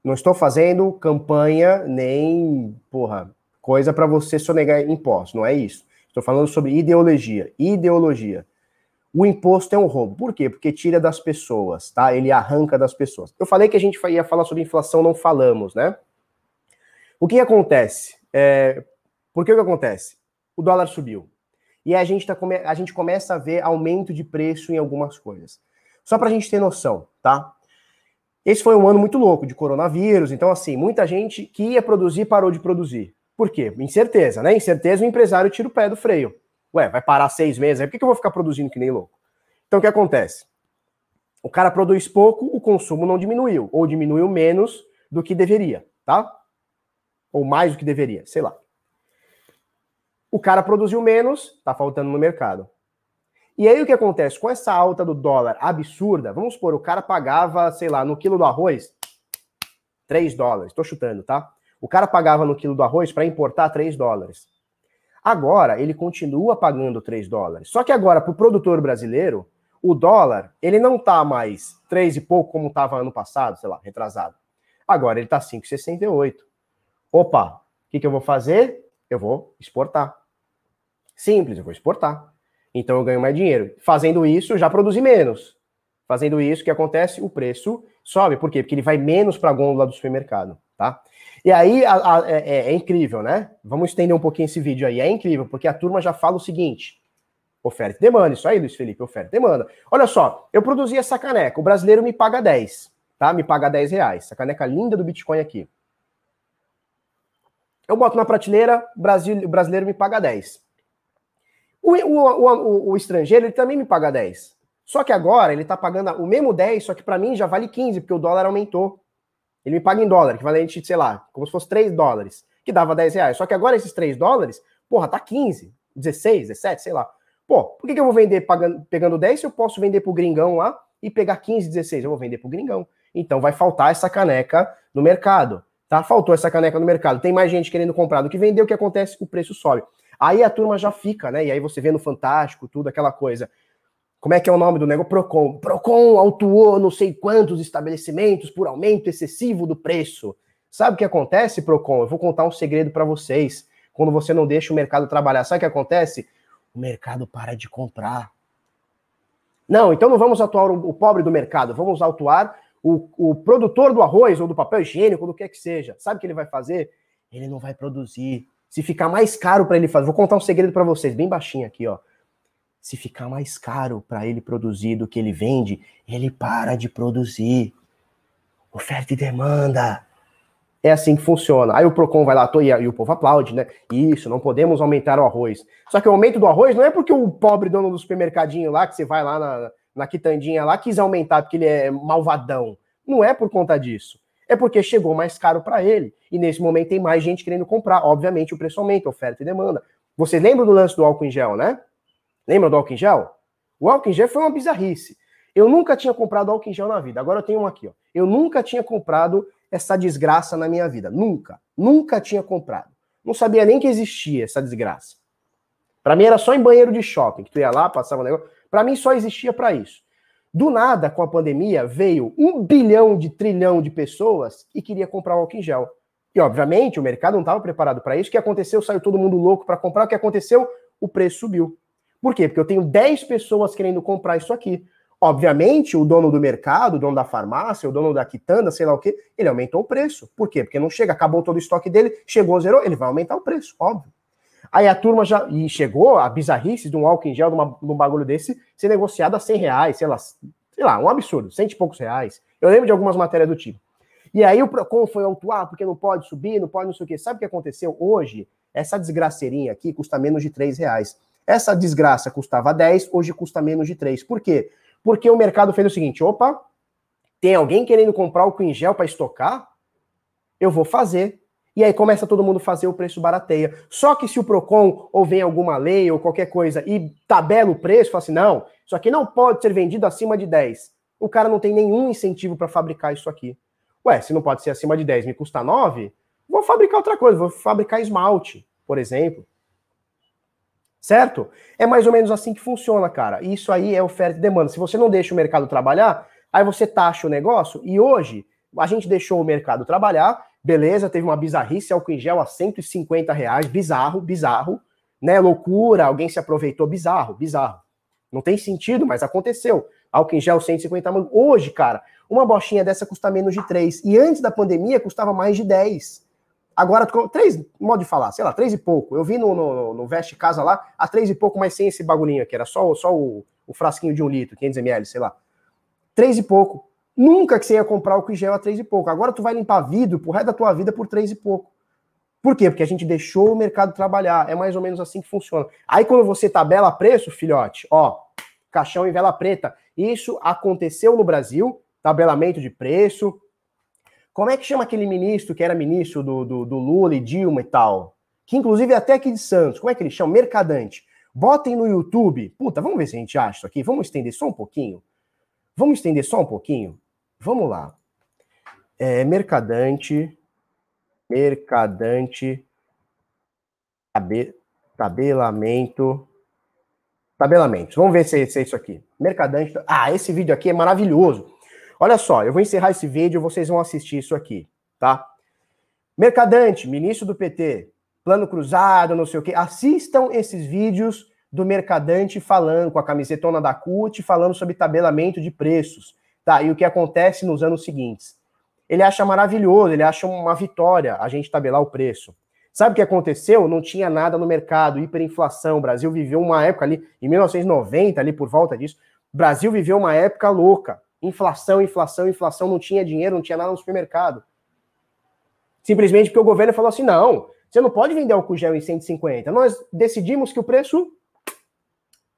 não estou fazendo campanha nem, porra, coisa para você sonegar impostos, não é isso. Estou falando sobre ideologia. Ideologia. O imposto é um roubo. Por quê? Porque tira das pessoas, tá? Ele arranca das pessoas. Eu falei que a gente ia falar sobre inflação, não falamos, né? O que acontece? É... Por que, que acontece? O dólar subiu. E a gente, tá come... a gente começa a ver aumento de preço em algumas coisas. Só para a gente ter noção, tá? Esse foi um ano muito louco de coronavírus, então, assim, muita gente que ia produzir parou de produzir. Por quê? Incerteza, né? Incerteza, o empresário tira o pé do freio. Ué, vai parar seis meses, aí por que eu vou ficar produzindo que nem louco? Então, o que acontece? O cara produz pouco, o consumo não diminuiu, ou diminuiu menos do que deveria, tá? Ou mais do que deveria, sei lá. O cara produziu menos, tá faltando no mercado. E aí o que acontece? Com essa alta do dólar absurda, vamos supor, o cara pagava, sei lá, no quilo do arroz, 3 dólares. Tô chutando, tá? O cara pagava no quilo do arroz para importar 3 dólares. Agora, ele continua pagando 3 dólares. Só que agora, para o produtor brasileiro, o dólar, ele não tá mais 3 e pouco como estava ano passado, sei lá, retrasado. Agora ele tá 5,68. Opa, o que, que eu vou fazer? Eu vou exportar. Simples, eu vou exportar. Então eu ganho mais dinheiro. Fazendo isso, eu já produzi menos. Fazendo isso, o que acontece? O preço sobe. Por quê? Porque ele vai menos para a gôndola do supermercado, tá? E aí a, a, é, é, incrível, né? Vamos estender um pouquinho esse vídeo aí. É incrível, porque a turma já fala o seguinte: Oferta e demanda, isso aí, Luiz Felipe, oferta e demanda. Olha só, eu produzi essa caneca, o brasileiro me paga 10, tá? Me paga 10 reais. Essa caneca linda do Bitcoin aqui. Eu boto na prateleira, Brasil, o brasileiro me paga 10. O, o, o, o, estrangeiro, ele também me paga 10. Só que agora ele tá pagando o mesmo 10, só que para mim já vale 15, porque o dólar aumentou. Ele me paga em dólar, equivalente, sei lá, como se fosse 3 dólares, que dava 10 reais. Só que agora esses 3 dólares, porra, tá 15, 16, 17, sei lá. Pô, por que, que eu vou vender pagando, pegando 10 se eu posso vender pro gringão lá e pegar 15, 16? Eu vou vender pro gringão. Então vai faltar essa caneca no mercado. Tá? Faltou essa caneca no mercado. Tem mais gente querendo comprar do que vender, o que acontece? O preço sobe. Aí a turma já fica, né? E aí você vê no Fantástico, tudo, aquela coisa. Como é que é o nome do negócio? Procon. Procon autuou não sei quantos estabelecimentos por aumento excessivo do preço. Sabe o que acontece, Procon? Eu vou contar um segredo para vocês. Quando você não deixa o mercado trabalhar, sabe o que acontece? O mercado para de comprar. Não, então não vamos atuar o pobre do mercado, vamos atuar o, o produtor do arroz ou do papel higiênico, ou do que é que seja, sabe o que ele vai fazer? Ele não vai produzir. Se ficar mais caro para ele fazer, vou contar um segredo para vocês, bem baixinho aqui, ó. Se ficar mais caro para ele produzir do que ele vende, ele para de produzir. Oferta e demanda. É assim que funciona. Aí o Procon vai lá e, o povo aplaude, né? Isso, não podemos aumentar o arroz. Só que o aumento do arroz não é porque o pobre dono do supermercadinho lá, que você vai lá na, na quitandinha lá, quis aumentar porque ele é malvadão. Não é por conta disso. É porque chegou mais caro para ele. E nesse momento tem mais gente querendo comprar. Obviamente o preço aumenta, oferta e demanda. Vocês lembram do lance do álcool em gel, né? Lembra do álcool em gel? O álcool em gel foi uma bizarrice. Eu nunca tinha comprado álcool em gel na vida. Agora eu tenho um aqui, ó. Eu nunca tinha comprado essa desgraça na minha vida. Nunca. Nunca tinha comprado. Não sabia nem que existia essa desgraça. Para mim era só em banheiro de shopping, que tu ia lá, passava um negócio. Para mim só existia para isso. Do nada, com a pandemia, veio um bilhão de trilhão de pessoas e queria comprar o álcool em gel. E, obviamente, o mercado não estava preparado para isso. O que aconteceu? Saiu todo mundo louco para comprar. O que aconteceu? O preço subiu. Por quê? Porque eu tenho 10 pessoas querendo comprar isso aqui. Obviamente, o dono do mercado, o dono da farmácia, o dono da quitanda, sei lá o quê, ele aumentou o preço. Por quê? Porque não chega, acabou todo o estoque dele, chegou, zerou, ele vai aumentar o preço, óbvio. Aí a turma já. E chegou a bizarrice de um álcool em gel, de, uma, de um bagulho desse, ser negociado a 100 reais, sei lá, sei lá, um absurdo, cento e poucos reais. Eu lembro de algumas matérias do tipo. E aí o Procon foi autuar, porque não pode subir, não pode não sei o quê. Sabe o que aconteceu? Hoje, essa desgraceirinha aqui custa menos de 3 reais. Essa desgraça custava 10, hoje custa menos de 3. Por quê? Porque o mercado fez o seguinte: opa, tem alguém querendo comprar o em gel para estocar? Eu vou fazer. E aí começa todo mundo a fazer o preço barateia. Só que se o Procon ou vem alguma lei ou qualquer coisa e tabela o preço, fala assim, não, isso aqui não pode ser vendido acima de 10. O cara não tem nenhum incentivo para fabricar isso aqui. Ué, se não pode ser acima de 10, me custa 9, vou fabricar outra coisa, vou fabricar esmalte, por exemplo. Certo? É mais ou menos assim que funciona, cara. Isso aí é oferta e demanda. Se você não deixa o mercado trabalhar, aí você taxa o negócio e hoje a gente deixou o mercado trabalhar, beleza, teve uma bizarrice, álcool em gel a 150 reais, bizarro, bizarro, né? Loucura, alguém se aproveitou, bizarro, bizarro. Não tem sentido, mas aconteceu. Álcool em gel 150 Hoje, cara, uma bochinha dessa custa menos de 3. E antes da pandemia custava mais de 10. Agora, 3, modo de falar, sei lá, 3 e pouco. Eu vi no, no, no Veste Casa lá, a 3 e pouco, mas sem esse bagulhinho aqui. Era só, só o, o frasquinho de um litro, 500 ml, sei lá. 3 e pouco. Nunca que você ia comprar álcool em gel a três e pouco. Agora tu vai limpar vidro pro resto da tua vida por três e pouco. Por quê? Porque a gente deixou o mercado trabalhar. É mais ou menos assim que funciona. Aí quando você tabela preço, filhote, ó, caixão em vela preta. Isso aconteceu no Brasil, tabelamento de preço. Como é que chama aquele ministro que era ministro do, do, do Lula e Dilma e tal? Que inclusive é até aqui de Santos. Como é que ele chama? Mercadante. Botem no YouTube. Puta, vamos ver se a gente acha isso aqui. Vamos estender só um pouquinho. Vamos estender só um pouquinho? Vamos lá. É, mercadante, mercadante, tabe, tabelamento, tabelamentos. Vamos ver se, se é isso aqui. Mercadante. Ah, esse vídeo aqui é maravilhoso. Olha só, eu vou encerrar esse vídeo, vocês vão assistir isso aqui, tá? Mercadante, ministro do PT, plano cruzado, não sei o quê. Assistam esses vídeos do Mercadante falando com a camisetona da CUT, falando sobre tabelamento de preços. Tá, e o que acontece nos anos seguintes? Ele acha maravilhoso, ele acha uma vitória a gente tabelar o preço. Sabe o que aconteceu? Não tinha nada no mercado, hiperinflação. O Brasil viveu uma época ali, em 1990, ali por volta disso, o Brasil viveu uma época louca. Inflação, inflação, inflação, não tinha dinheiro, não tinha nada no supermercado. Simplesmente porque o governo falou assim: não, você não pode vender álcool gel em 150. Nós decidimos que o preço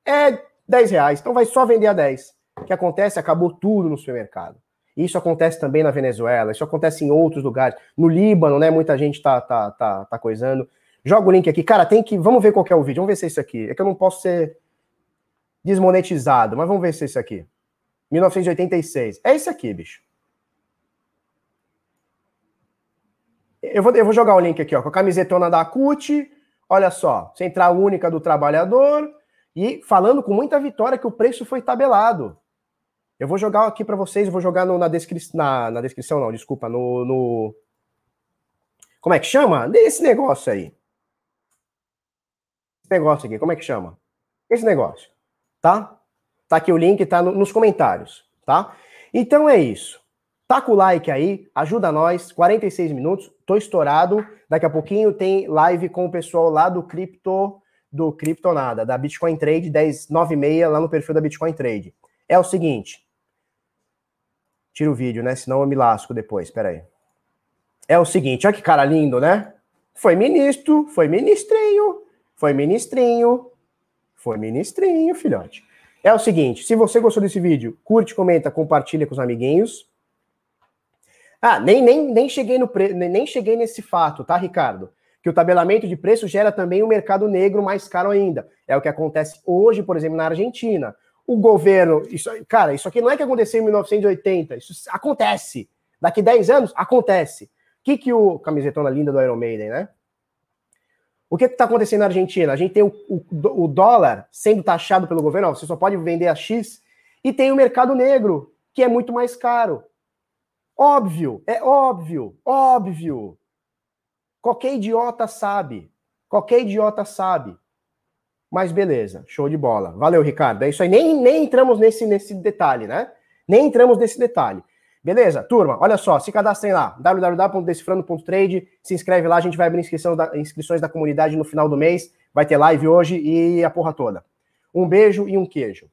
é 10 reais, então vai só vender a 10. Que acontece? Acabou tudo no supermercado. Isso acontece também na Venezuela, isso acontece em outros lugares. No Líbano, né? Muita gente tá, tá, tá, tá coisando. Joga o link aqui. Cara, tem que. Vamos ver qual é o vídeo. Vamos ver se é isso aqui. É que eu não posso ser desmonetizado, mas vamos ver se é isso aqui. 1986. É isso aqui, bicho. Eu vou, eu vou jogar o link aqui, ó, com a camisetona da CUT. Olha só, central única do trabalhador. E falando com muita vitória que o preço foi tabelado. Eu vou jogar aqui para vocês, vou jogar no, na, na, na, descrição, não, desculpa, no, no. Como é que chama? Esse negócio aí. Esse negócio aqui, como é que chama? Esse negócio. Tá? Tá aqui o link, tá no, nos comentários, tá? Então é isso. Taca o like aí, ajuda nós, 46 minutos, tô estourado. Daqui a pouquinho tem live com o pessoal lá do Cripto, do Criptonada, da Bitcoin Trade, 10, 9 e meia, lá no perfil da Bitcoin Trade. É o seguinte. Tira o vídeo, né? Senão eu me lasco depois, peraí. É o seguinte, olha que cara lindo, né? Foi ministro, foi ministrinho, foi ministrinho, foi ministrinho, filhote. É o seguinte, se você gostou desse vídeo, curte, comenta, compartilha com os amiguinhos. Ah, nem, nem, nem, cheguei no pre... nem cheguei nesse fato, tá, Ricardo? Que o tabelamento de preço gera também um mercado negro mais caro ainda. É o que acontece hoje, por exemplo, na Argentina. O governo. Isso, cara, isso aqui não é que aconteceu em 1980, isso acontece. Daqui 10 anos, acontece. O que, que o. Camisetona linda do Iron Maiden, né? O que está acontecendo na Argentina? A gente tem o, o, o, dólar sendo taxado pelo governo, ó, você só pode vender a X, e tem o mercado negro, que é muito mais caro. Óbvio, é óbvio, óbvio. Qualquer idiota sabe. Qualquer idiota sabe. Mas beleza, show de bola. Valeu, Ricardo. É isso aí. Nem, nem entramos nesse, nesse detalhe, né? Nem entramos nesse detalhe. Beleza, turma? Olha só, se cadastrem lá, www.decifrando.trade, se inscreve lá, a gente vai abrir da, inscrições da comunidade no final do mês, vai ter live hoje e a porra toda. Um beijo e um queijo.